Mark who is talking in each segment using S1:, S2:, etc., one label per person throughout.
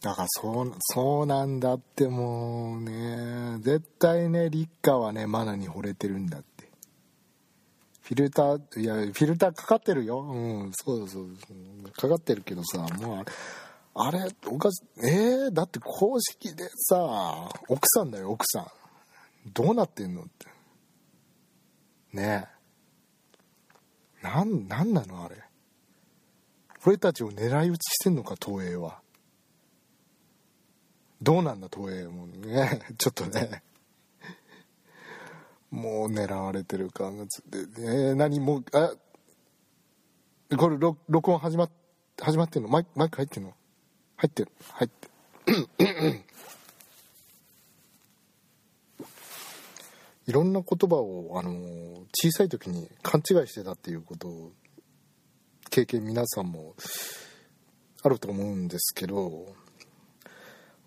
S1: だからそうそうなんだってもうね絶対ね立花はねマナに惚れてるんだって。フィルターいやフィルターかかってるよ。うんそうそうかかってるけどさもうあれおかしいえー、だって公式でさ奥さんだよ奥さん。どうなってんのって。ね。えなんなんなのあれ。俺たちを狙い撃ちしてんのか東映は。どうなんだ東映もね。ちょっとね。もう狙われてる感がつってえー、何もうあこれ録音始ま始まってんの？マイマイク入ってんの？入ってる。入って いろんな言葉をあの小さい時に勘違いしてたっていうことを経験皆さんもあると思うんですけど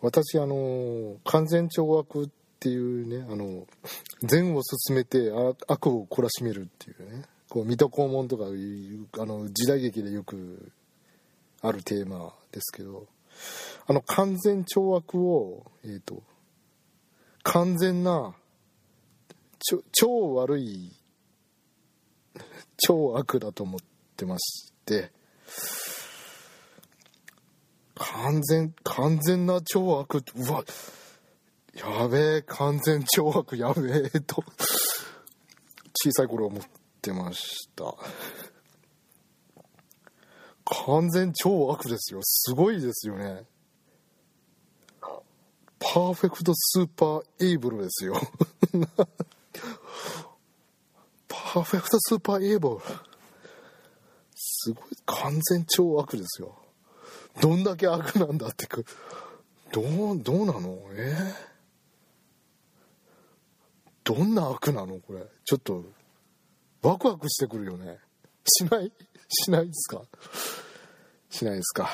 S1: 私あの完全懲悪っていうねあの善を進めて悪を懲らしめるっていうねこう水戸黄門とかいうあの時代劇でよくあるテーマですけどあの完全懲悪を、えーと、完全な超悪い 超悪だと思ってまして完全完全な超悪うわやべえ完全超悪やべえと小さい頃思ってました。完全超悪ですよ。すごいですよね。perfect super evil ですよ。perfect super evil。すごい完全超悪ですよ。どんだけ悪なんだってく。どうどうなの？え、どんな悪なの？これ。ちょっとワクワクしてくるよね。しない？しないですか？しないですか。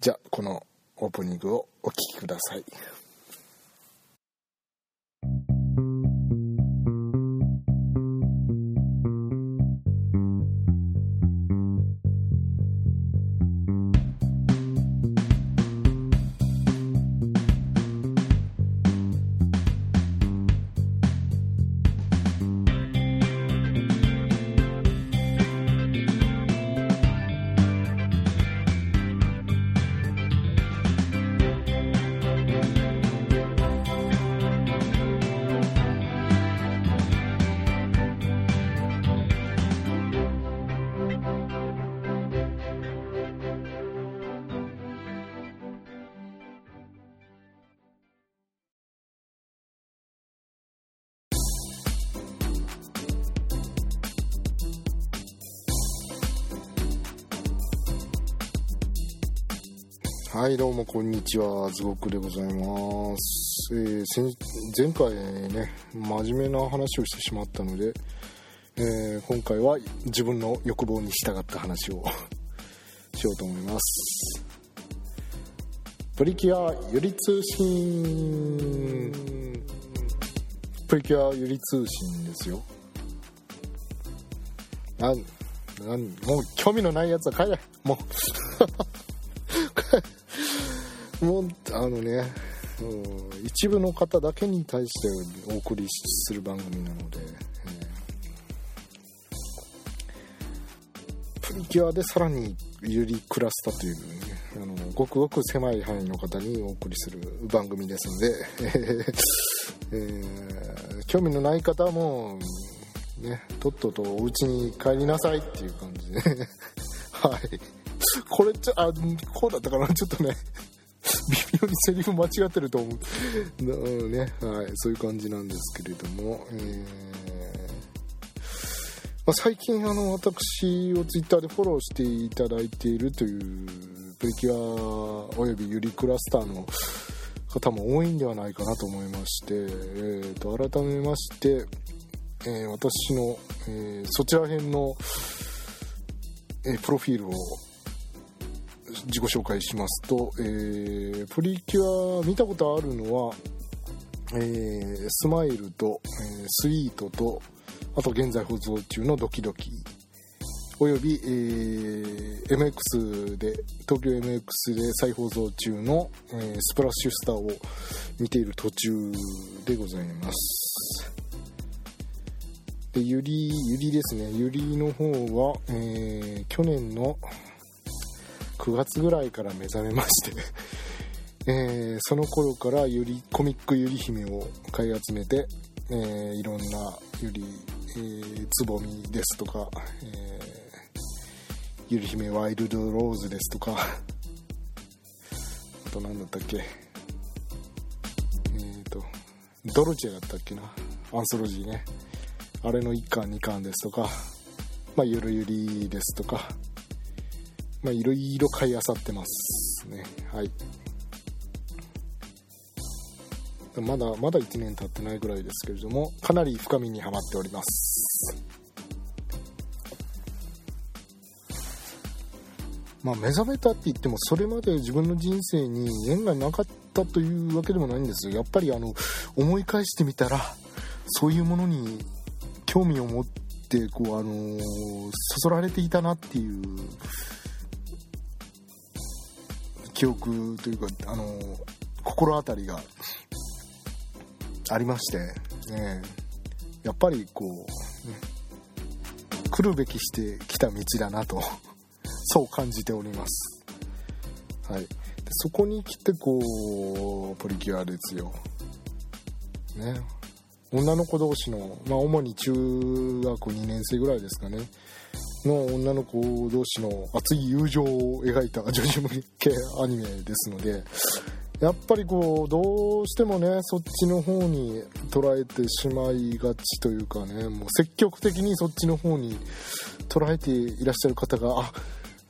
S1: じゃあこのオープニングをお聴きください。はいどうもこんにちは。ズゴクでございます、えー、前回ね真面目な話をしてしまったので、えー、今回は自分の欲望に従った話を しようと思います。プリキュアゆり通信。プリキュアゆり通信ですよ。なんなんもう興味のないやつは帰れもうもうあのね一部の方だけに対してお送りする番組なので、えー、プリキュアでさらにユリクラスタという、ね、あのごくごく狭い範囲の方にお送りする番組ですので、えー、興味のない方もねとっととお家に帰りなさいっていう感じで。はい。これちょあこうだったかな。ちょっとね微妙にセリフ間違ってると思う。ね、はい、そういう感じなんですけれども、えー。まあ、最近あの私をツイッターでフォローしていただいているというプリキュアおよびユリクラスターの方も多いんではないかなと思いまして、えー、と改めまして、えー、私の、えー、そちら辺の、えプロフィールを自己紹介しますと、えー、プリキュア見たことあるのは、えー、スマイルと、えー、スイートとあと現在放送中のドキドキ。および、えー、MX で東京 MX で再放送中の、え、スプラッシュスターを見ている途中でございます。でゆりゆりですね。ゆりの方は、え、去年の9月ぐらいから目覚めまして えー、その頃からゆりコミックゆり姫を買い集めて、えー、いろんなゆり、えー、つぼみですとか、えゆり姫ワイルドローズですとか あと何だったっけえっ、とドルチェだったっけなアンソロジーね。あれの1巻2巻ですとかまあゆるゆりですとかまあいろいろ買いあさってますね。はい。まだまだ1年経ってないぐらいですけれどもかなり深みにはまっております。まあ目覚めたって言ってもそれまで自分の人生に縁がなかったというわけでもないんですよやっぱりあの思い返してみたらそういうものに興味を持ってこうあのそそられていたなっていう記憶というかあの心当たりがありまして、ね、やっぱりこう、ね、来るべきしてきた道だなと そう感じております。はい。でそこに来てこう、プリキュアですよ。ね。女の子同士の、まあ主に中学2年生ぐらいですかね。の女の子同士の熱い友情を描いた 女子向けアニメですので、やっぱりこうどうしてもねそっちの方に捉えてしまいがちというかねもう積極的にそっちの方に捉えていらっしゃる方があ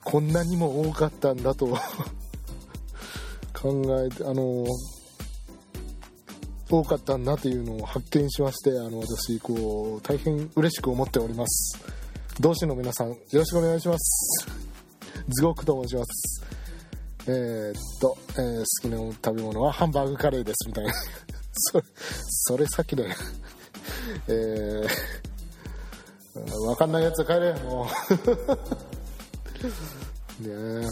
S1: こんなにも多かったんだと 考えてあの多かったんだというのを発見しましてあの私こう大変嬉しく思っております。同志の皆さんよろしくお願いします。ズゴックと申します。えー、っと、えー、好きな食べ物はハンバーグカレーですみたいな。それそれ先だよ。えー、分かんないやつは帰れもう。ね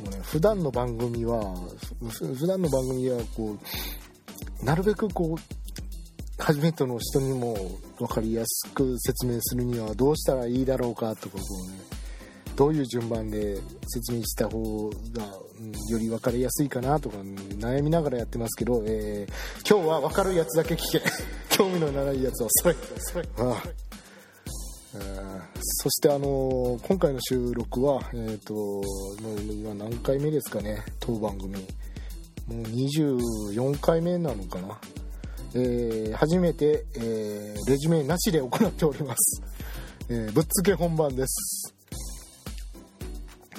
S1: もうね普段の番組は普段の番組はこうなるべくこう初めての人にも分かりやすく説明するにはどうしたらいいだろうかとかこうねどういう順番で説明した方が、うん、より分かりやすいかなとか、悩みながらやってますけど、えー、今日は分かるやつだけ聞け。興味のないやつはそれそれああそしてあのー、今回の収録はえ、ー、と今何回目ですかね。当番組。もう24回目なのかな。えー、初めて、えー、レジュメなしで行っております、えー、ぶっつけ本番です。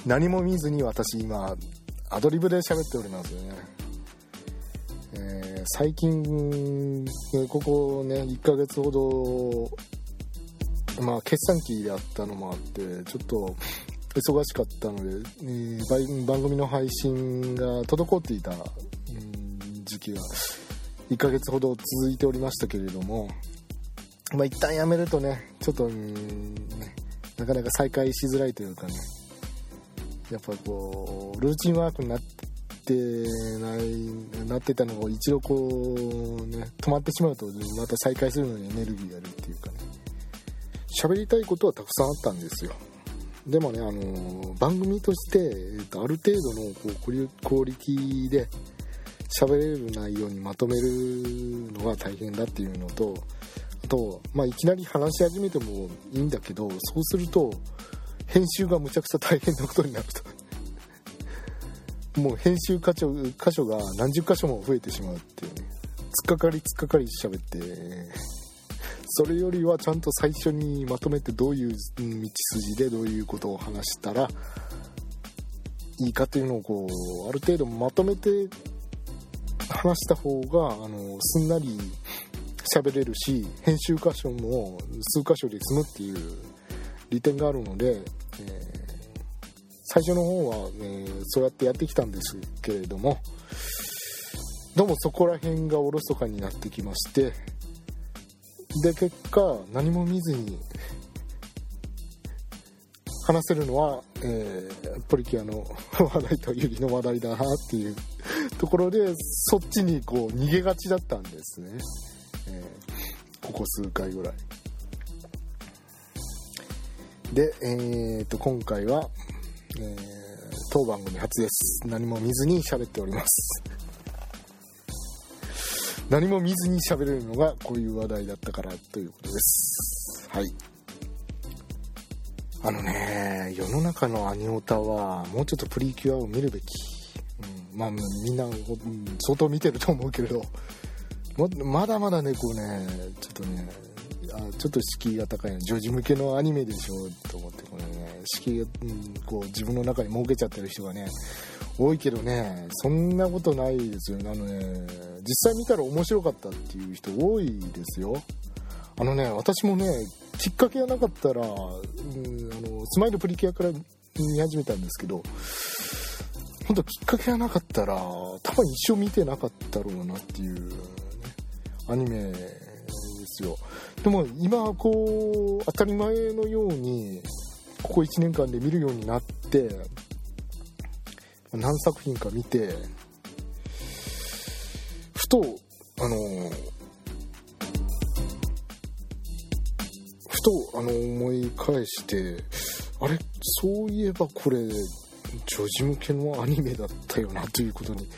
S1: 何も見ずに私今アドリブで喋っておりますよね、え、最近ここね1ヶ月ほどまあ決算期であったのもあってちょっと忙しかったので、えー、番組の配信が滞っていた、時期が。1ヶ月ほど続いておりましたけれどもまあ一旦やめるとねちょっと、ね、なかなか再開しづらいというかねやっぱこうルーチンワークになってないなってたのが一度こうね止まってしまうとまた再開するのにエネルギーがあるっていうかね喋りたいことはたくさんあったんですよ。でもねあの番組として、えっと、ある程度のこうクオリティで喋れる内容にまとめるのが大変だっていうのとあと、まあ、いきなり話し始めてもいいんだけどそうすると編集がむちゃくちゃ大変なことになると。もう編集箇所箇所が何十箇所も増えてしまうっていうね。突っかかり突っかかり喋って。それよりはちゃんと最初にまとめてどういう道筋でどういうことを話したらいいかっていうのをこうある程度まとめて話した方があのすんなり喋れるし編集箇所も数箇所で済むっていう利点があるのでえ最初の方は、ね、そうやってやってきたんですけれどもどうもそこら辺がおろそかになってきましてで結果何も見ずに話せるのは、えー、プリキュアの 話題とユリの話題だなっていうところでそっちにこう逃げがちだったんですね、えー、ここ数回ぐらい。で、えー、と今回は、えー、当番組初です。何も見ずに喋っております。何も見ずに喋れるのがこういう話題だったからということです。はい。あのね世の中のアニオタはもうちょっとプリキュアを見るべき、うん、まあみんな相当見てると思うけれど。まだまだねこうねちょっとねあちょっと敷居が高いな女児向けのアニメでしょと思ってこれね敷居が、うん、こう自分の中に設けちゃってる人がね多いけどねそんなことないですよ。あのね実際見たら面白かったっていう人多いですよ。あのね私もねきっかけがなかったら、うん、あのスマイルプリキュアから見始めたんですけど本当きっかけがなかったら多分一生見てなかったろうなっていう、ね、アニメですよ。でも今こう当たり前のようにここ1年間で見るようになって何作品か見てふとあのとあの思い返してあれ？そういえばこれ女児向けのアニメだったよなということに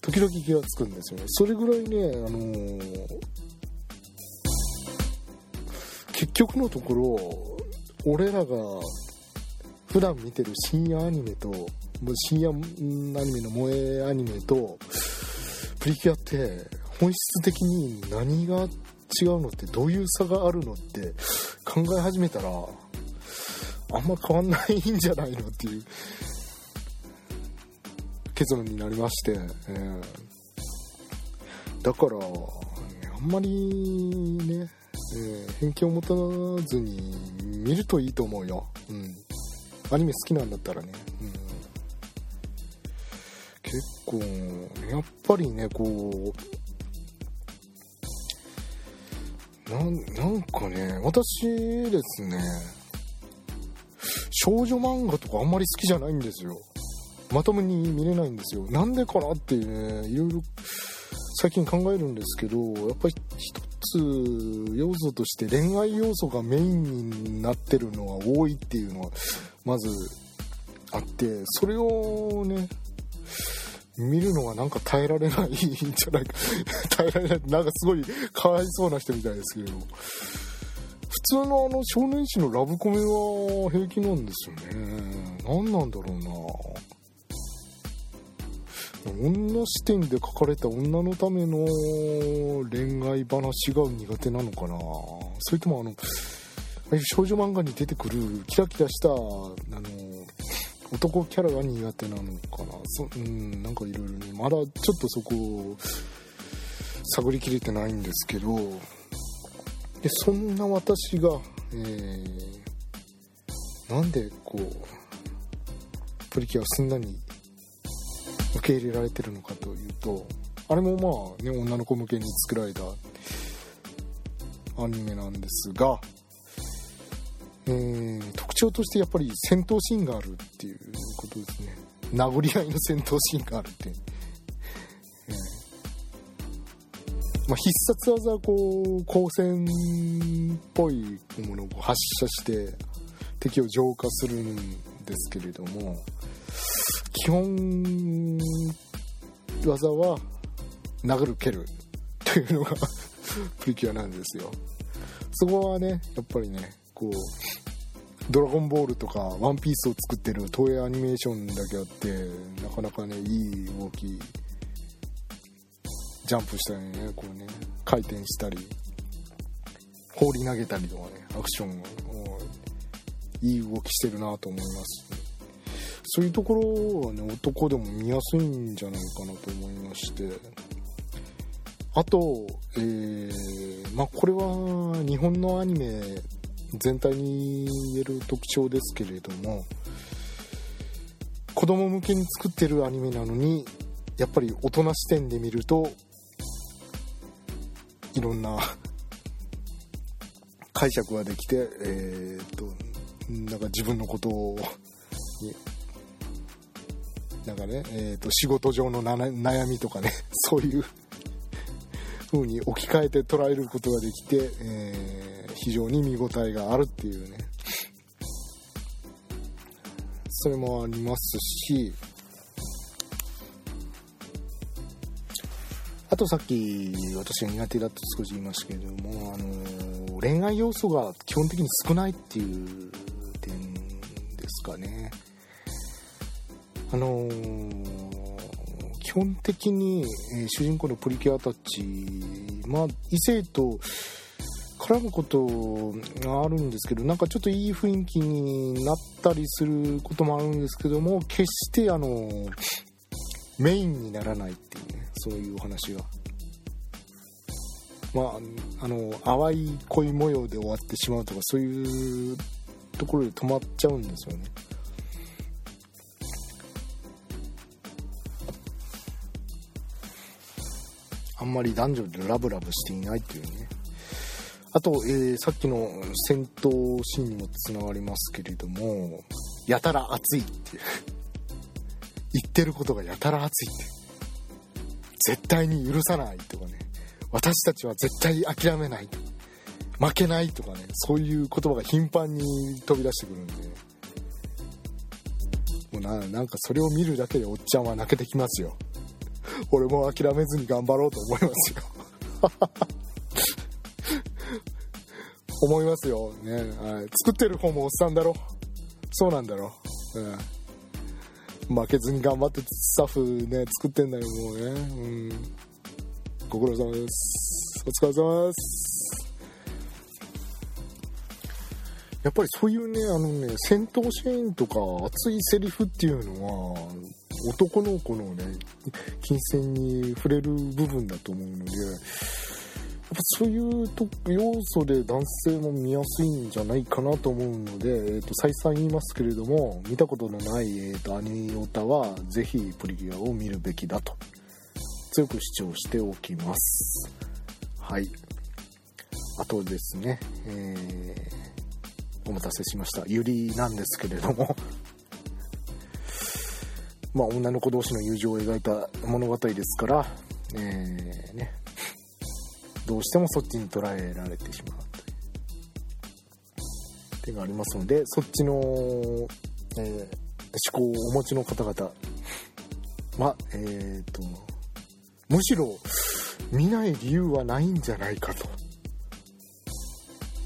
S1: 時々気がつくんですよね。それぐらいねあのー、結局のところ俺らが普段見てる深夜アニメと深夜アニメの萌えアニメとプリキュアって本質的に何が違うのってどういう差があるのって考え始めたらあんま変わんないんじゃないのっていう結論になりまして、えー、だからあんまりね、えー、偏見を持たずに見るといいと思うよ、うん、アニメ好きなんだったらね、うん。結構やっぱりねこうなんかね私ですね少女漫画とかあんまり好きじゃないんですよ。まともに見れないんですよ。なんでかなっていうねいろいろ最近考えるんですけどやっぱり一つ要素として恋愛要素がメインになってるのは多いっていうのはまずあってそれをね見るのがなんか耐えられないんじゃないか。耐えられない。なんかすごいかわいそうな人みたいですけど普通のあの少年誌のラブコメは平気なんですよね。何なんだろうな。女視点で書かれた女のための恋愛話が苦手なのかな。それともあの少女漫画に出てくるキラキラしたあの男キャラが苦手なのかな。そうんなんかいろいろねまだちょっとそこを探りきれてないんですけど。でそんな私が、えー、なんでこうプリキュアをすんなに受け入れられてるのかというとあれもまあね女の子向けに作られたアニメなんですがえー、特徴としてやっぱり戦闘シーンがあるっていうことですね。殴り合いの戦闘シーンがあるって、えー。まあ、必殺技はこう光線っぽいものを発射して敵を浄化するんですけれども基本技は殴る蹴るというのが プリキュアなんですよ。そこはねやっぱりねこうドラゴンボールとかワンピースを作ってる東映アニメーションだけあってなかなかねいい動きジャンプしたりね。こうね回転したり放り投げたりとかねアクションいい動きしてるなと思います、そういうところはね男でも見やすいんじゃないかなと思いまして。あと、えー、まあこれは日本のアニメ全体に言える特徴ですけれども子供向けに作ってるアニメなのにやっぱり大人視点で見るといろんな解釈ができて、えーと、なんか自分のことをなんかね、えーと、仕事上の悩みとかね そういう風に置き換えて捉えることができて、えー、非常に見応えがあるっていうねそれもありますしあとさっき私が苦手だと少し言いましたけれども、あの恋愛要素が基本的に少ないっていう点ですかね。あの基本的に、えー、主人公のプリキュアたち、まあ、異性と絡むことがあるんですけどなんかちょっといい雰囲気になったりすることもあるんですけども決してあのメインにならないっていうねそういうお話が。まあ、あの淡い恋模様で終わってしまうとかそういうところで止まっちゃうんですよね。あんまり男女でラブラブしていないっていうね。あと、えー、さっきの戦闘シーンにもつながりますけれども、やたら熱いっていう。言ってることがやたら熱いって。絶対に許さないとかね私たちは絶対諦めない負けないとかねそういう言葉が頻繁に飛び出してくるんでもうななんかそれを見るだけでおっちゃんは泣けてきますよ俺も諦めずに頑張ろうと思いますよ。思いますよ。ね、はい、作ってる方もおっさんだろ。そうなんだろ。うん負けずに頑張ってスタッフね作ってんだよもうね。うん。ご苦労様です。お疲れ様です。やっぱりそういうねあのね戦闘シーンとか熱いセリフっていうのは男の子のね金銭に触れる部分だと思うのでやっぱそういうと要素で男性も見やすいんじゃないかなと思うので、えー、と再三言いますけれども見たことのない、えー、とアニオタはぜひプリキュアを見るべきだと強く主張しておきます。はい。あとですね、えー、お待たせしました。ユリなんですけれども。まあ女の子同士の友情を描いた物語ですから、えーね、どうしてもそっちに捉えられてしまうという点がありますのでそっちの、えー、思考をお持ちの方々はえーと、むしろ見ない理由はないんじゃないかと。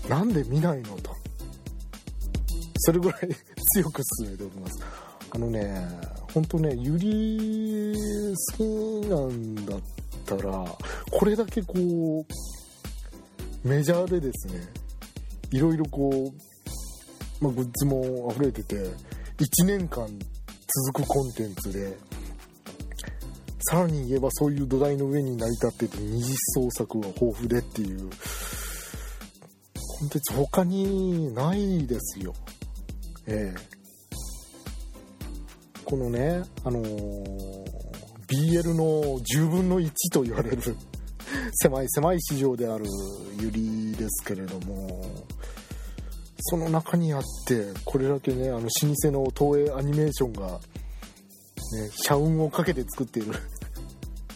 S1: なんで見ないのと。それぐらい強く進めております。あのね本当ねゆり好きなんだったらこれだけこうメジャーでですねいろいろこう、まあ、グッズも溢れてて1年間続くコンテンツでさらに言えばそういう土台の上に成り立ってて二次創作が豊富でっていうコンテンツ他にないですよ。ええ。このねあのー BL の10分の1と言われる 狭い狭い市場であるユリですけれどもその中にあってこれだけねあの老舗の東映アニメーションが、ね、社運をかけて作っている。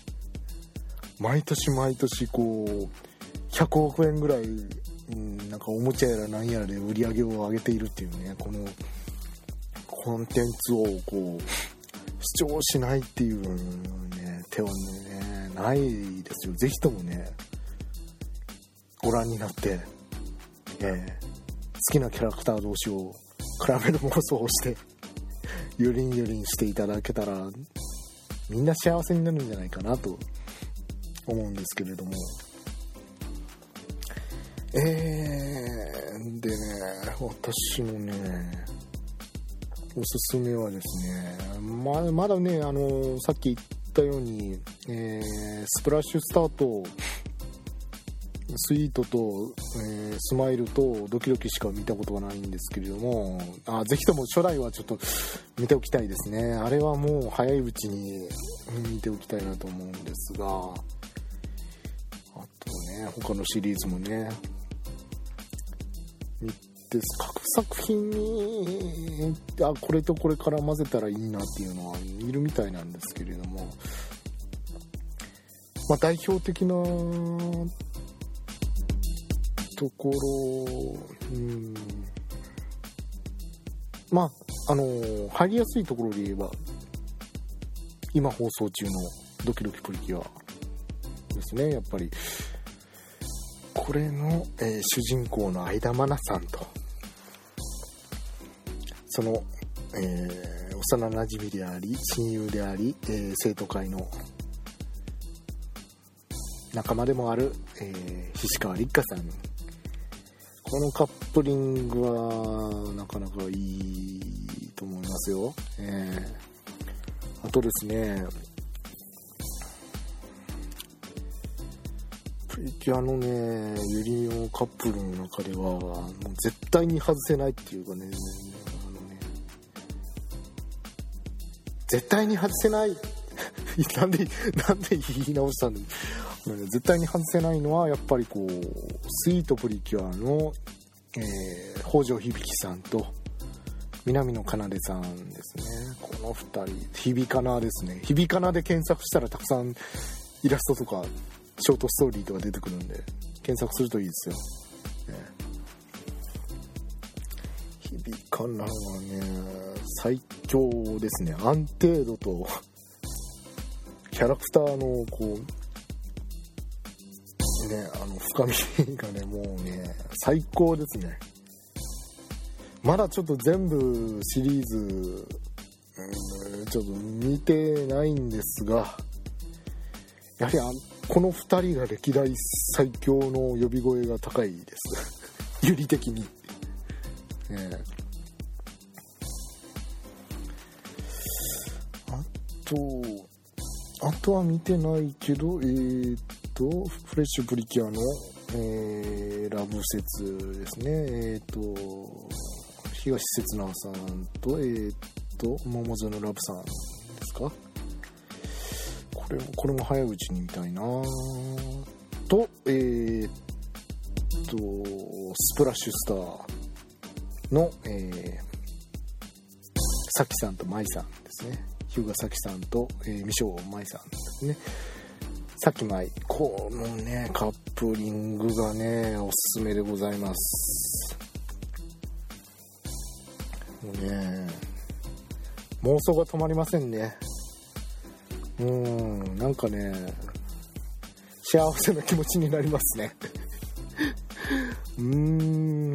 S1: 毎年毎年こう100億円ぐらい、うん、なんかおもちゃやら何やらで売り上げを上げているっていうねこのコンテンツをこう主張しないっていうね、手はね、ないですよ。ぜひともね、ご覧になって、え、好きなキャラクター同士を比べる妄想をして、ゆりんゆりんしていただけたら、みんな幸せになるんじゃないかなと思うんですけれども。えー、でね、私のね、おすすめはですね、ままだね、あのさっき言ったように、えー、スプラッシュスタート、スイートと、えー、スマイルとドキドキしか見たことがないんですけれども、あぜひとも初代はちょっと見ておきたいですね。あれはもう早いうちに見ておきたいなと思うんですが、あとね、他のシリーズもね、見って各作品にあこれとこれから混ぜたらいいなっていうのはいるみたいなんですけれども、まあ、代表的なところ、うん、まああの入りやすいところで言えば今放送中の「ドキドキプリキュア」ですね。やっぱり。これの、えー、主人公の相田愛菜さんと。その、えー、幼なじみであり親友であり、えー、生徒会の仲間でもある、えー、菱川立花さん。このカップリングはなかなかいいと思いますよ、えー、あとですねプリキュアのねユリオカップルの中ではもう絶対に外せないっていうかね絶対に外せない。なんでなんで言い直したんだ。絶対に外せないのはやっぱりこうスイートプリキュアの、えー、北条響さんと南野奏さんですね。この2人。響かなですね。響かなで検索したらたくさんイラストとかショートストーリーとか出てくるんで検索するといいですよ、ね、響かなはね最強ですね。安定度とキャラクターのこうねあの深みがねもうね最高ですね。まだちょっと全部シリーズ、うん、ちょっと見てないんですがやはりあこの2人が歴代最強の呼び声が高いです。有利的に、えとあとは見てないけどえー、っとフレッシュプリキュアの、えー、ラブ説ですね。えー、っと東刹那さんとえー、っと桃園ラブさんですか？これもこれも早いうちに見たいな。とえー、っとスプラッシュスターの、えー、さきさんとまいさんですね。日向咲さんと、えー、未生舞さんですね。さっきまいこのねカップリングがねおすすめでございます。もうね妄想が止まりませんね。うんなんかね幸せな気持ちになりますね。うーん。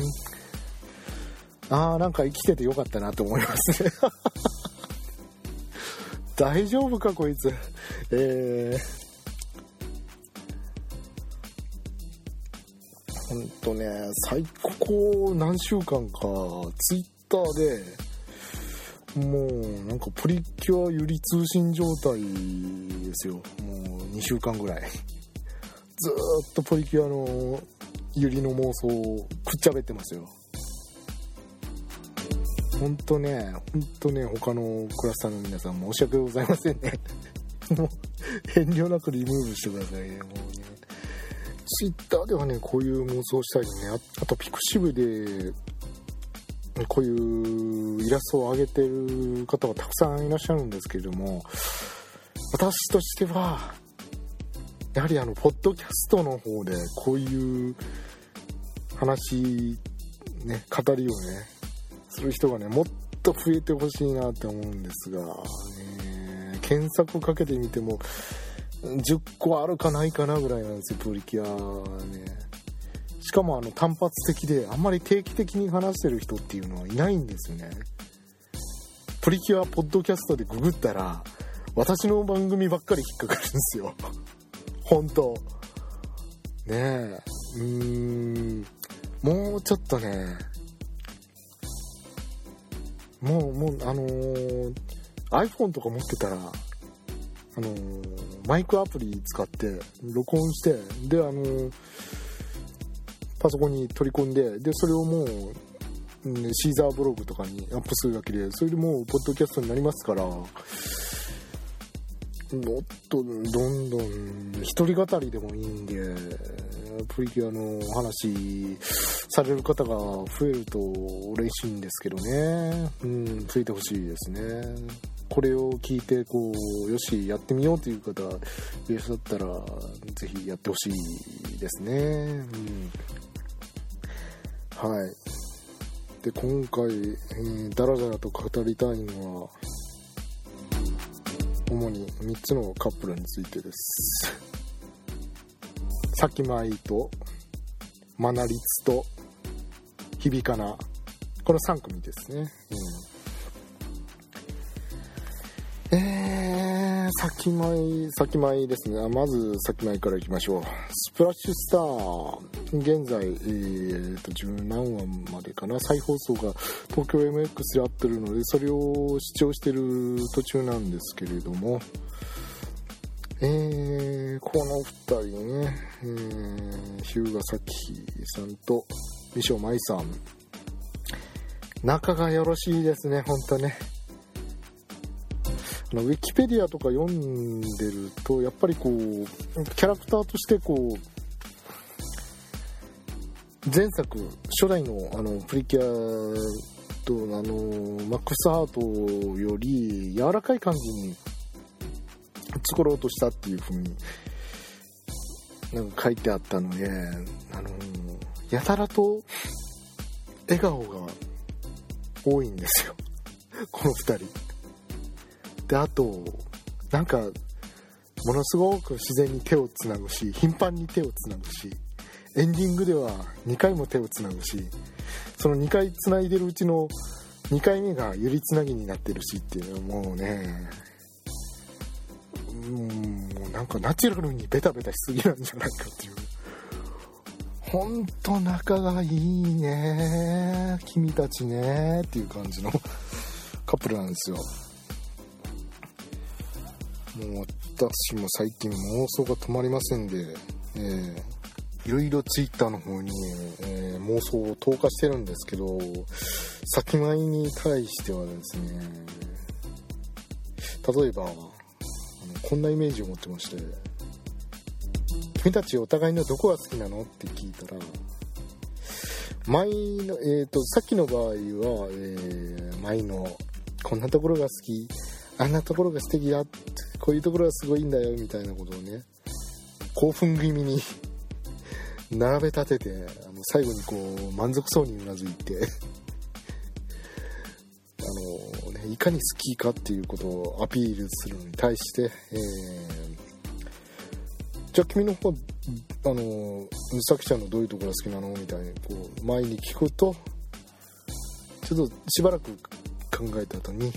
S1: ああなんか生きててよかったなと思いますね。大丈夫かこいつ。えー。ほんとね最高何週間かツイッターでもうなんかプリキュアゆり通信状態ですよ。もう2週間ぐらい。ずーっとプリキュアのゆりの妄想をくっちゃべってますよ。ほんとねほんとね他のクラスターの皆さん申し訳ございませんね。もう遠慮なくリムーブしてくださいね。もうねツイッターではねこういう妄想したりねあとピクシブでこういうイラストを上げてる方はたくさんいらっしゃるんですけれども私としてはやはりあのポッドキャストの方でこういう話ね語りをねする人がねもっと増えてほしいなって思うんですが、ね、検索かけてみても10個あるかないかなぐらいなんですよプリキュアね。しかもあの単発的であんまり定期的に話してる人っていうのはいないんですよね。プリキュアポッドキャストでググったら私の番組ばっかり引っかかるんですよ。本当。ねえ。うーん。もうちょっとねもうもうあのー、iPhone とか持ってたらあのー、マイクアプリ使って録音してであのーパソコンに取り込んででそれをもう、シーザーブログとかにアップするだけでそれでもうポッドキャストになりますからもっとどんどん一人語りでもいいんでプリキュアの話される方が増えると嬉しいんですけどね。うん増えてほしいですね。これを聞いてこうよしやってみようという方いらっしゃったらぜひやってほしいですね。うん。はい。で今回、えー、だらだらと語りたいのは主に3つのカップルについてです。さきまいとマナリツと響かな。この3組ですね、うん、えー、先舞先舞ですね。まず先舞からいきましょう。スプラッシュスター。現在、えーと、十何話までかな。再放送が東京 MX であってるのでそれを視聴してる途中なんですけれども。えー、この2人ね、えー、日向咲さんと三所舞さん。仲がよろしいですね本当ね。ウィキペディアとか読んでるとやっぱりこうキャラクターとしてこう前作初代のあのプリキュアとあのマックスアートより柔らかい感じに作ろうとしたっていう風になんか書いてあったので、あのやたらと笑顔が多いんですよ。この2人。で、あと、なんか、ものすごく自然に手をつなぐし、頻繁に手をつなぐし、エンディングでは2回も手をつなぐし、その2回つないでるうちの2回目がゆりつなぎになってるしっていうのはもうね、もうなんかナチュラルにベタベタしすぎなんじゃないかっていう。ほんと仲がいいね君たちねっていう感じのカップルなんですよ。もう私も最近妄想が止まりませんで、えー、いろいろ twitter の方に、えー、妄想を投下してるんですけど、先前に対してはですね、例えば、こんなイメージを持ってまして君たちお互いのどこが好きなの？って聞いたら舞の、えーと、さっきの場合は、えー、舞のこんなところが好きあんなところが素敵だ。こういうところがすごいんだよみたいなことをね。興奮気味に 並べ立ててあの最後にこう満足そうにうなずいて。いかに好きかっていうことをアピールするのに対して、えー、じゃあ君の方あのさきちゃんのどういうところが好きなの？みたいにこう前に聞くとちょっとしばらく考えた後に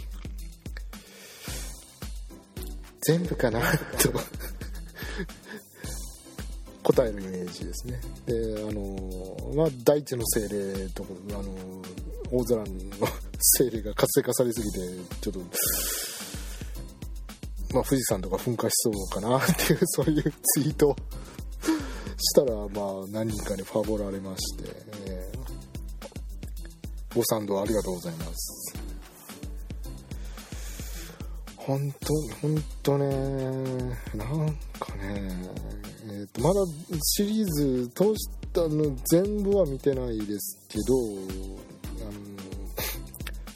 S1: 全部かなと。答えるイメージですね。であのまあ大地の精霊とかあの大空の精霊が活性化されすぎてちょっとまあ富士山とか噴火しそうかなっていうそういうツイートしたらまあ何人かにファボられまして、えー、ご賛同ありがとうございます。本当本当ねなんかねえーとまだシリーズ通したの全部は見てないですけどあの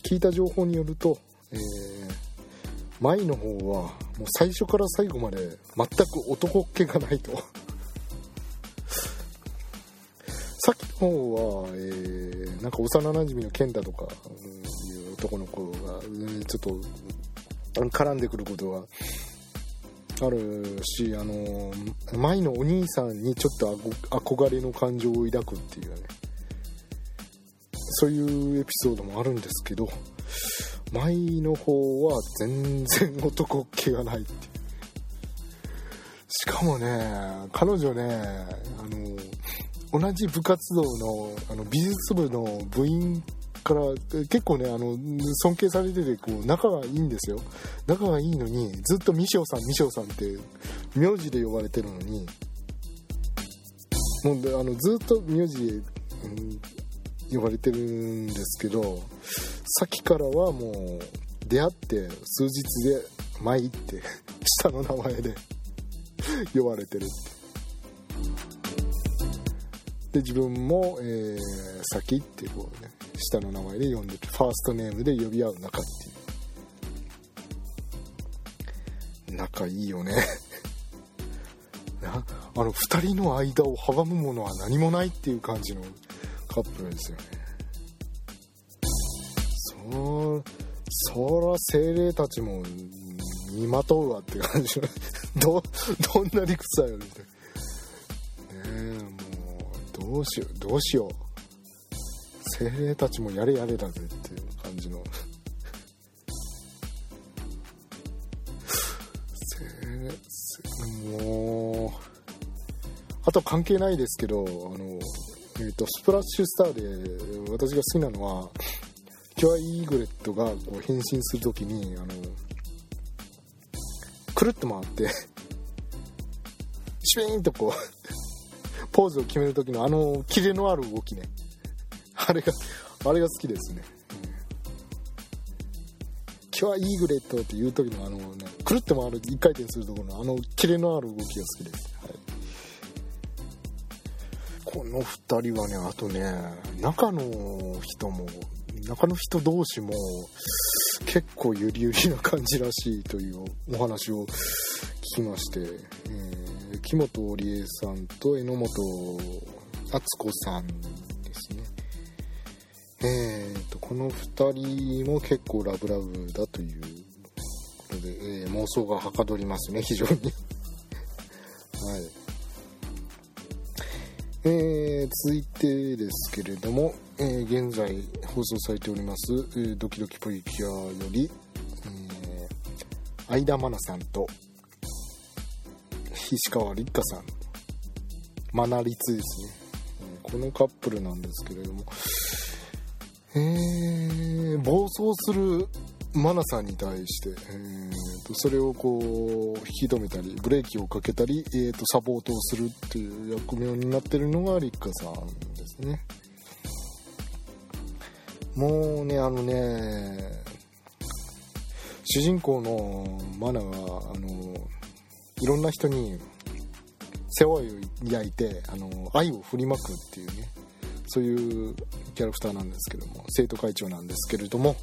S1: 聞いた情報によると、えー、舞の方はもう最初から最後まで全く男っ気がないと。さっきの方は、えー、なんか幼なじみの健太とかいう男の子が、ちょっと絡んでくることがあるし、あの舞のお兄さんにちょっと憧れの感情を抱くっていうね。そういうエピソードもあるんですけど舞の方は全然男っ気がないっていう。しかもね彼女ねあの同じ部活動のあの美術部の部員から結構ねあの尊敬されててこう仲がいいんですよ。仲がいいのにずっとミショウさんミショウさんって名字で呼ばれてるのにもうあのずっと名字で、うん、呼ばれてるんですけどさっきからはもう出会って数日で「舞」って下の名前で呼ばれてるって。で自分も、えー、先ってこうね。下の名前で呼んでてファーストネームで呼び合う仲っていう。仲いいよね。なあの2人の間を阻むものは何もないっていう感じのカップルですよね。そそら精霊たちも見まとうわって感じ どどんな理屈だよみたいな。ねえもうどうしようどうしよう。精霊たちもやれやれだぜっていう感じの。もうあと関係ないですけどあの、えーと、スプラッシュスターで私が好きなのはキュアイーグレットがこう変身する時にあのくるっと回ってシュイーンとこうポーズを決める時のあのキレのある動きね。あれがあれが好きですね、キュアイーグレットっていう時のあの、ね、くるっと回る1回転するところのあのキレのある動きが好きです、はい、この2人はねあとね中の人も中の人同士も結構ゆりゆりな感じらしいというお話を聞きまして、えー、木本織江さんと榎本敦子さんえーと、この2人も結構ラブラブだということで、えー、妄想がはかどりますね非常に。はい。えー、続いてですけれども、えー、現在放送されております、えー、ドキドキプリキュアより、えー、相田愛菜さんと菱川立花さん。マナリツですね、えー、このカップルなんですけれどもえ、暴走するマナさんに対して、えーと、それをこう引き止めたりブレーキをかけたり、えーと、サポートをするっていう役目になってるのがリッカさんですね。もうねあのね主人公のマナがあのいろんな人に世話を焼いてあの愛を振りまくっていうね。そういうキャラクターなんですけども生徒会長なんですけれども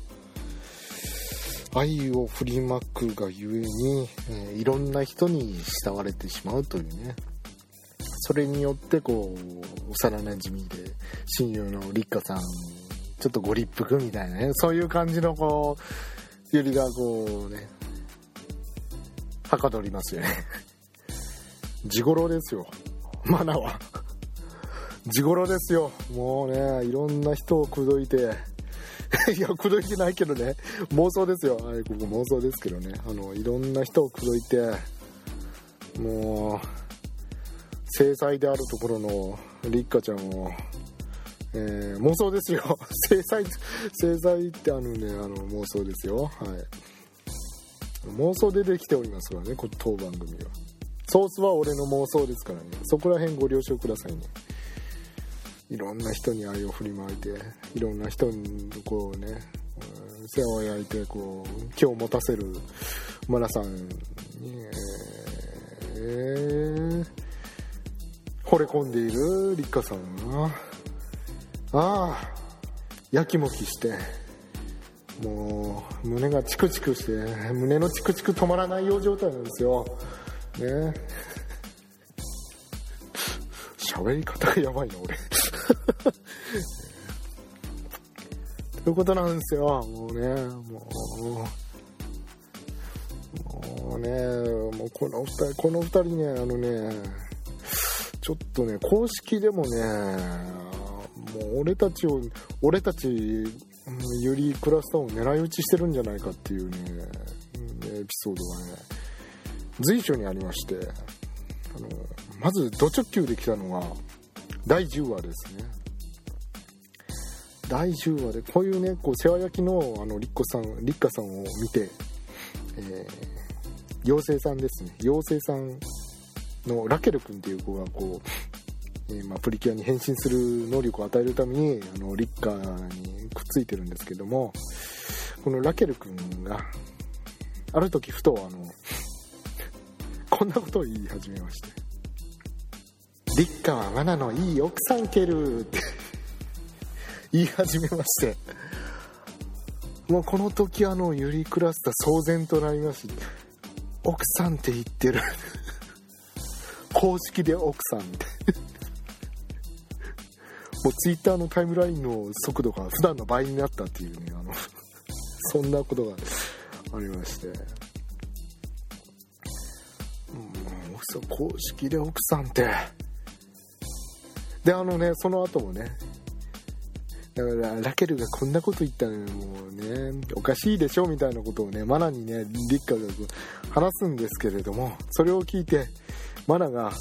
S1: 愛を振りまくがゆえに、え、いろんな人に慕われてしまうというね。それによってこう幼なじみで親友の立花さんちょっとご立腹みたいなねそういう感じのこうゆりがこうねはかどりますよね。地頃ですよマナは。地頃ですよ。もうねいろんな人を口説いて。いや口説いてないけどね。妄想ですよ。はいここ妄想ですけどね。あのいろんな人を口説いて。もう制裁であるところの立花ちゃんを。えー、妄想ですよ。制裁制裁ってあのねあの妄想ですよ。はい。妄想でできておりますからね当番組は。ソースは俺の妄想ですからね。そこら辺ご了承くださいね。いろんな人に愛を振りまいていろんな人にこうね世話を焼いてこう気を持たせるマナさんに、えー、惚れ込んでいる立花さんがああやきもきしてもう胸がチクチクして胸のチクチク止まらないよう状態なんですよ。ね。喋り方がやばいな俺。ということなんですよ。もうねもうもうねもうこの2人この2人ねあのねちょっとね公式でもねもう俺たちを俺たちよりクラスターを狙い撃ちしてるんじゃないかっていうねエピソードがね随所にありましてあのまずド直球できたのが第10話ですね。第10話でこういうねこう世話焼きのあの立子さん立花さんを見て、えー、妖精さんですね。妖精さんのラケル君っていう子がこう、えー、まあ、プリキュアに変身する能力を与えるためにあの立花にくっついてるんですけどもこのラケル君がある時ふとあのこんなことを言い始めまして。立花はマナのいい奥さん蹴る。っ て言い始めまして。もうこの時あのユリクラスター騒然となりまし奥さんって言ってる。公式で奥さん。みたいもうツイッターのタイムラインの速度が普段の倍になったっていうねあの そんなことがありまして。うん公式で奥さんって。であのねその後もねだからラケルがこんなこと言ったのもうねおかしいでしょみたいなことをねマナにねリッカが話すんですけれどもそれを聞いてマナが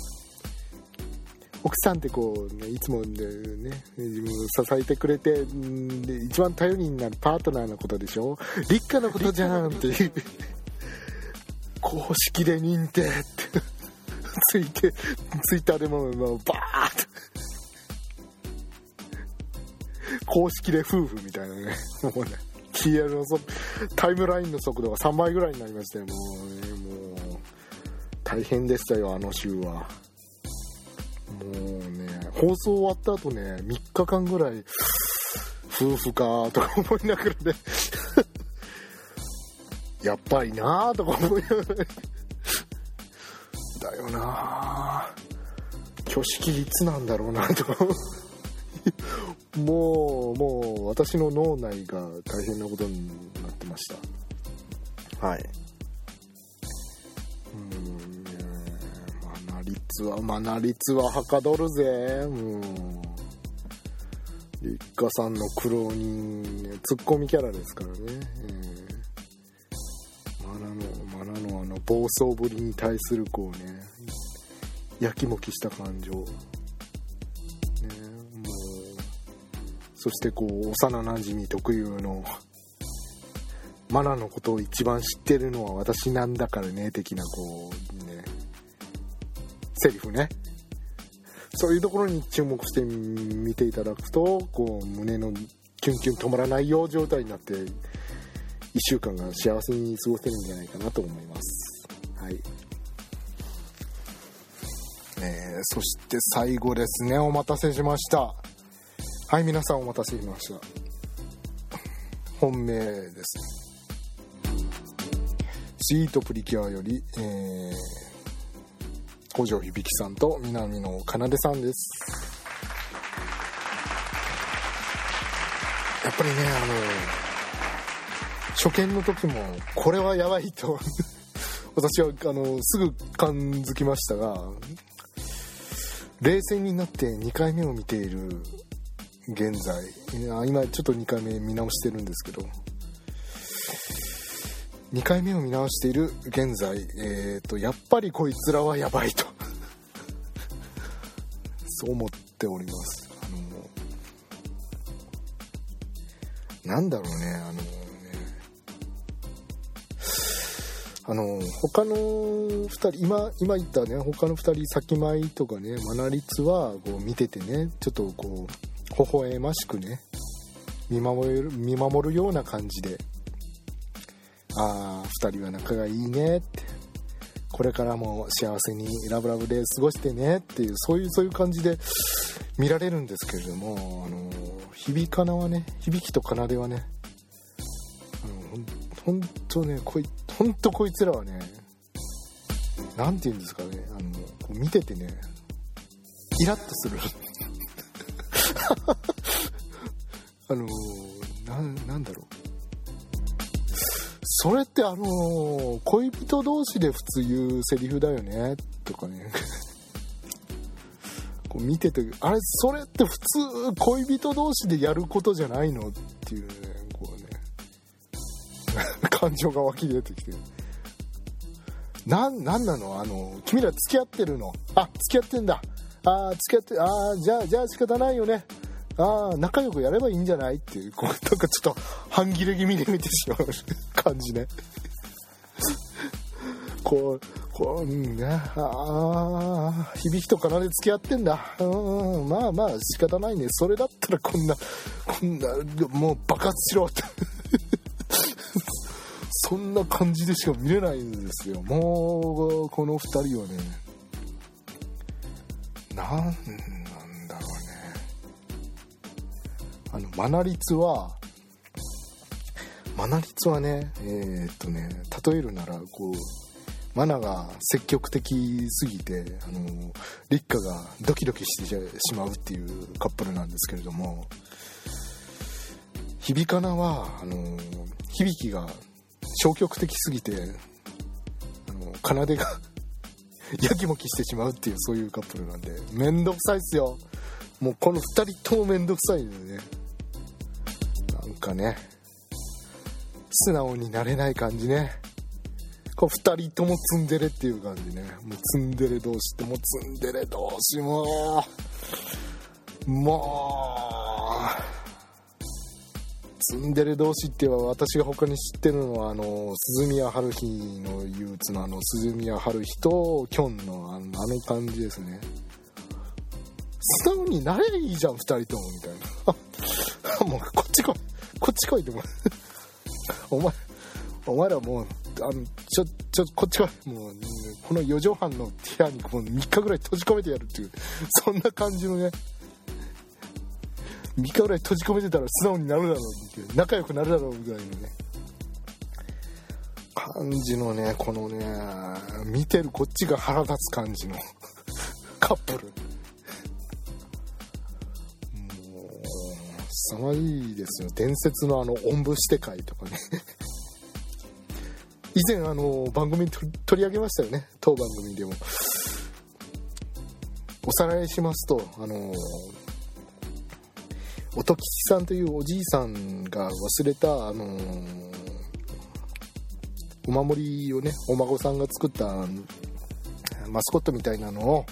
S1: 奥さんってこう、ね、いつも、ね、自分を支えてくれてんで一番頼りになるパートナーのことでしょ？立花のことじゃんっていう。公式で認定って。ついてツイッターでもうバーッと。公式で夫婦みたいなねもうね TL のそタイムラインの速度が3倍ぐらいになりましたよ。もうねもう大変でしたよあの週は。もうね放送終わった後ね3日間ぐらい夫婦かとか思いながらね。やっぱりなーとか思いながらだよな挙式いつなんだろうなとか もうもう私の脳内が大変なことになってましたはい率は、まあ、な率ははかどるぜ。もう。立花さんの苦労人、ね、ツッコミキャラですからね。えー、マナの、マナのあの、暴走ぶりに対するこうね、やきもきした感情。そしてこう、幼なじみ特有の、マナのことを一番知ってるのは私なんだからね、的なこう、ね、セリフね。そういうところに注目して見ていただくとこう胸のキュンキュン止まらないよう状態になって1週間が幸せに過ごせるんじゃないかなと思います。はい。えー、そして最後ですね。お待たせしました。はい皆さんお待たせしました。本命です。スイートプリキュアより、えー五条響さんと南野奏さんです。やっぱりねあの初見の時もこれはやばいと 私はあのすぐ感づきましたが冷静になって2回目を見ている現在。今ちょっと2回目見直してるんですけど。2回目を見直している現在、えーと、やっぱりこいつらはやばいと。そう思っております。あのなんだろうねあのねあの他の2人今今言ったね他の2人先舞とかねマナリツはこう見ててねちょっとこう微笑ましくね見守る見守るような感じでああ2人は仲がいいねってこれからも幸せにラブラブで過ごしてねっていうそういうそういう感じで見られるんですけれどもあの響かなはね響きと奏ではねあのほんとねこいほんとこいつらはね何て言うんですかねあの見ててねイラッとする。あのなんだろう。それってあのー、恋人同士で普通言うセリフだよね？とかね。こう見ててあれそれって普通恋人同士でやることじゃないの？っていうねこうね。感情が湧き出てきて。ななの？あの君ら付き合ってるの。あ付き合ってんだ。あ付き合ってああじゃあじゃあ仕方ないよね。ああ仲良くやればいいんじゃない？っていうこうなんかちょっと半切れ気味で見てしまう感じね。こうこううんねああ響きと奏で付き合ってんだ。うんまあまあ仕方ないね。それだったらこんなこんなもう爆発しろって。そんな感じでしか見れないんですよ。もうこの2人はね。なんあのマナリツはマナリツはねえー、っとね例えるならこうマナが積極的すぎてあの立花がドキドキしてしまうっていうカップルなんですけれども響かなはあの響が消極的すぎてあの奏がやきもきしてしまうっていうそういうカップルなんでめんどくさいっすよ。もうこの2人ともめんどくさいんでね。かね素直になれない感じね。こう2人ともツンデレっていう感じね。もうツンデレ同士ってもうツンデレ同士も。もう。ツンデレ同士っては私が他に知ってるのはあの鈴宮春日の憂鬱のあの鈴宮春日とキョンのあのあの感じですね。素直になれいいじゃん2人ともみたいな。もうこっち来いこっち来いっても お前お前らもうあのちょちょこっちはもうこの4畳半の部屋にもう3日ぐらい閉じ込めてやるっていう。そんな感じのね。3日ぐらい閉じ込めてたら素直になるだろうっていう。仲良くなるだろうぐらいのね。感じのねこのね見てるこっちが腹立つ感じの。カップル。凄まじいですよ。伝説のあのおんぶして会とかね。以前あの番組取り上げましたよね。当番組でも。おさらいしますとあの音吉さんというおじいさんが忘れたあのお守りをねお孫さんが作ったマスコットみたいなのを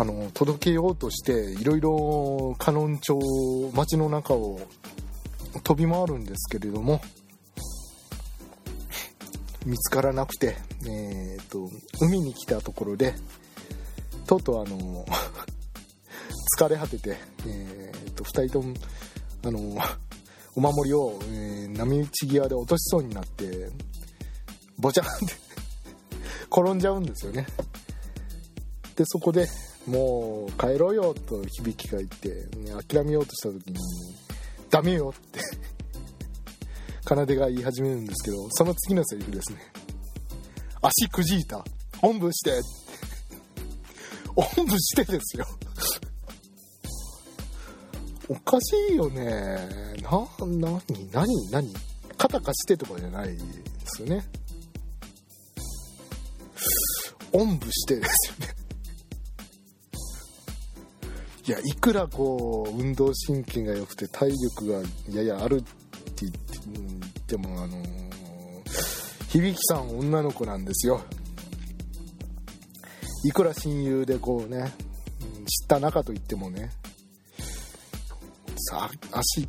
S1: あの届けようとしていろいろカノン町街の中を飛び回るんですけれども見つからなくて、えーと、海に来たところでとうとうあの 疲れ果てて、えーと、2人ともあのお守りを、えー、波打ち際で落としそうになってボチャンって 転んじゃうんですよね。でそこでもう帰ろうよと響きが言って、ね、諦めようとした時にダメよって 奏が言い始めるんですけどその次のセリフですね。足くじいた。おんぶして。おんぶしてですよ。おかしいよね。な何何何？肩貸してとかじゃないですよね。おんぶしてですよね。いやいくらこう運動神経が良くて体力がややあるって言ってもあの響さん女の子なんですよ。いくら親友でこうね知った仲といってもねさあ足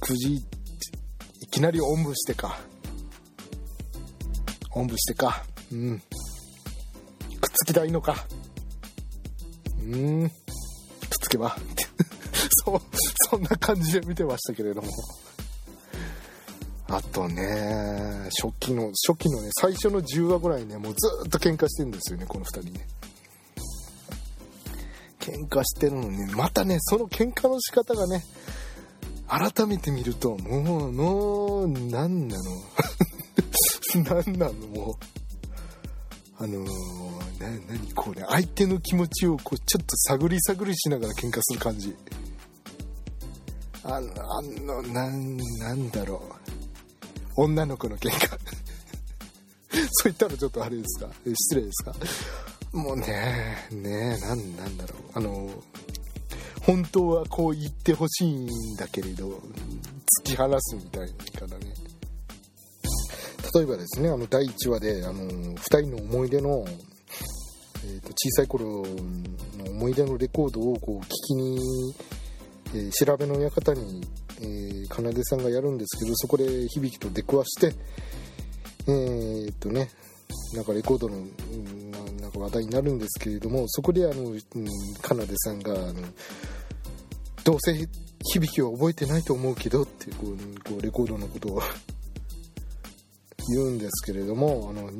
S1: くじいきなりおんぶしてか。おんぶしてか。うん。くっつきたいのか。うん。つけば そそんな感じで見てましたけれどもあとね、初期の、初期のね、最初の10話ぐらいね、もうずっと喧嘩してるんですよね、この2人ね。喧嘩してるのに、またね、その喧嘩の仕方がね、改めて見ると、もう、もう、なんなの なんなのもう。あのー、な、なにこうね、相手の気持ちをこう、ちょっと探り探りしながら喧嘩する感じ。あの、あの、なん、なんだろう。女の子の喧嘩。そう言ったらちょっとあれですか？失礼ですか？もうねねなんなんだろう。あの本当はこう言ってほしいんだけれど突き放すみたいな言い方ね。例えばですねあの第1話であの2人の思い出の、えーと、小さい頃の思い出のレコードをこう聞きに、えー、調べの館にえー、奏さんがやるんですけどそこで響と出くわしてえー、っとねなんかレコードのなんか話題になるんですけれどもそこであの、うん、奏さんがあのどうせ響きは覚えてないと思うけどってこうこうレコードのことを言うんですけれどもあの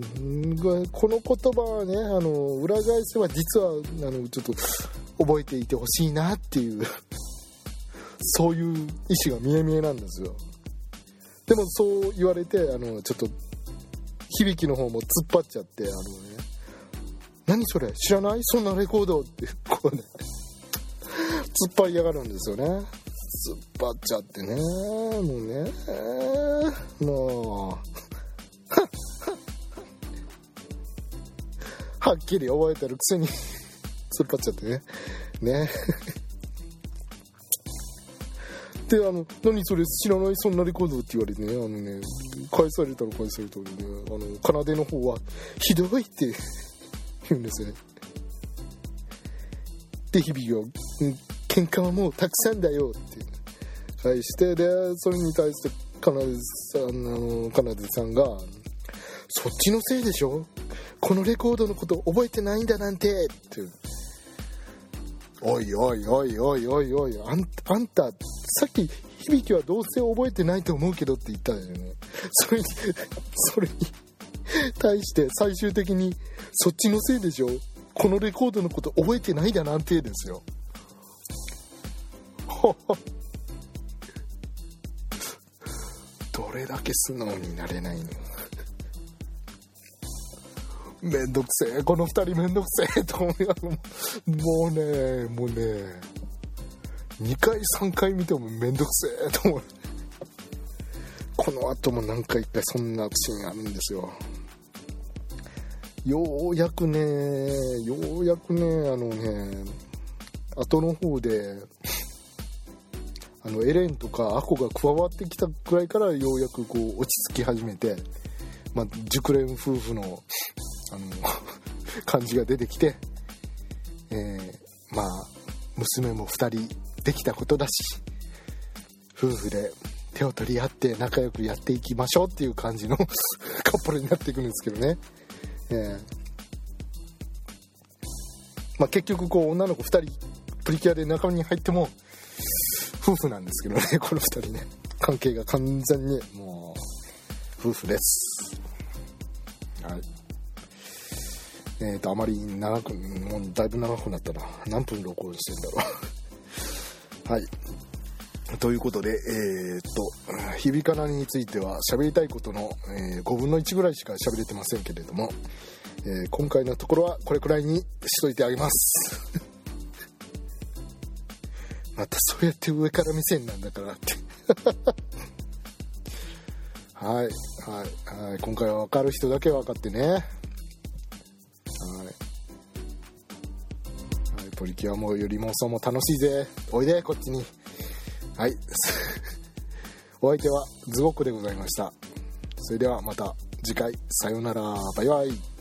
S1: この言葉はねあの裏返せば実はあのちょっと覚えていてほしいなっていう そういう意思が見え見えなんですよ。でもそう言われてあのちょっと響きの方も突っ張っちゃってあのね何それ知らない？そんなレコードってこうね突っ張りやがるんですよね。突っ張っちゃってねもうねもう。はっきり覚えてるくせに 突っ張っちゃってね。ね。であの「何それ知らないそんなレコード」って言われてね。あのね返されたら返されたらね。あの奏の方は「ひどい」って言うんですよね。で響は「喧嘩はもうたくさんだよ」って。返してでそれに対して奏さんあの奏さんが「そっちのせいでしょ？このレコードのこと覚えてないんだなんて」っておいおいおいおいおいおい。あんあんたさっき響きはどうせ覚えてないと思うけどって言ったんだよね。それにそれに対して最終的にそっちのせいでしょ？このレコードのこと覚えてないだなんてですよ。どれだけ素直になれないの？めんどくせえ。この2人めんどくせえと思いながらも。うねもうね2回3回見てもめんどくせえと思う。この後も何回かそんなシーンあるんですよ。ようやくねようやくねあのね後の方であのエレンとかアコが加わってきたくらいからようやくこう落ち着き始めて、まあ、熟練夫婦のあの 感じが出てきて、えー、まあ娘も2人できたことだし夫婦で手を取り合って仲良くやっていきましょうっていう感じの カップルになっていくんですけどね、えーまあ、結局こう女の子2人プリキュアで仲間に入っても夫婦なんですけどねこの2人ね。関係が完全にもう夫婦です。えーと、あまり長く、もうだいぶ長くなったな。何分録音してんだろう。はい。ということで、えー、っと、響かなについては喋りたいことの、えー、5分の1ぐらいしか喋れてませんけれども、えー、今回のところはこれくらいにしといてあげます。またそうやって上から目線なんだからって はい、はい、はい。今回は分かる人だけ分かってね。はい、ポリキュアもより妄想も楽しいぜ。おいでこっちに。はい。お相手はズボックでございました。それではまた次回。さようなら。バイバイ。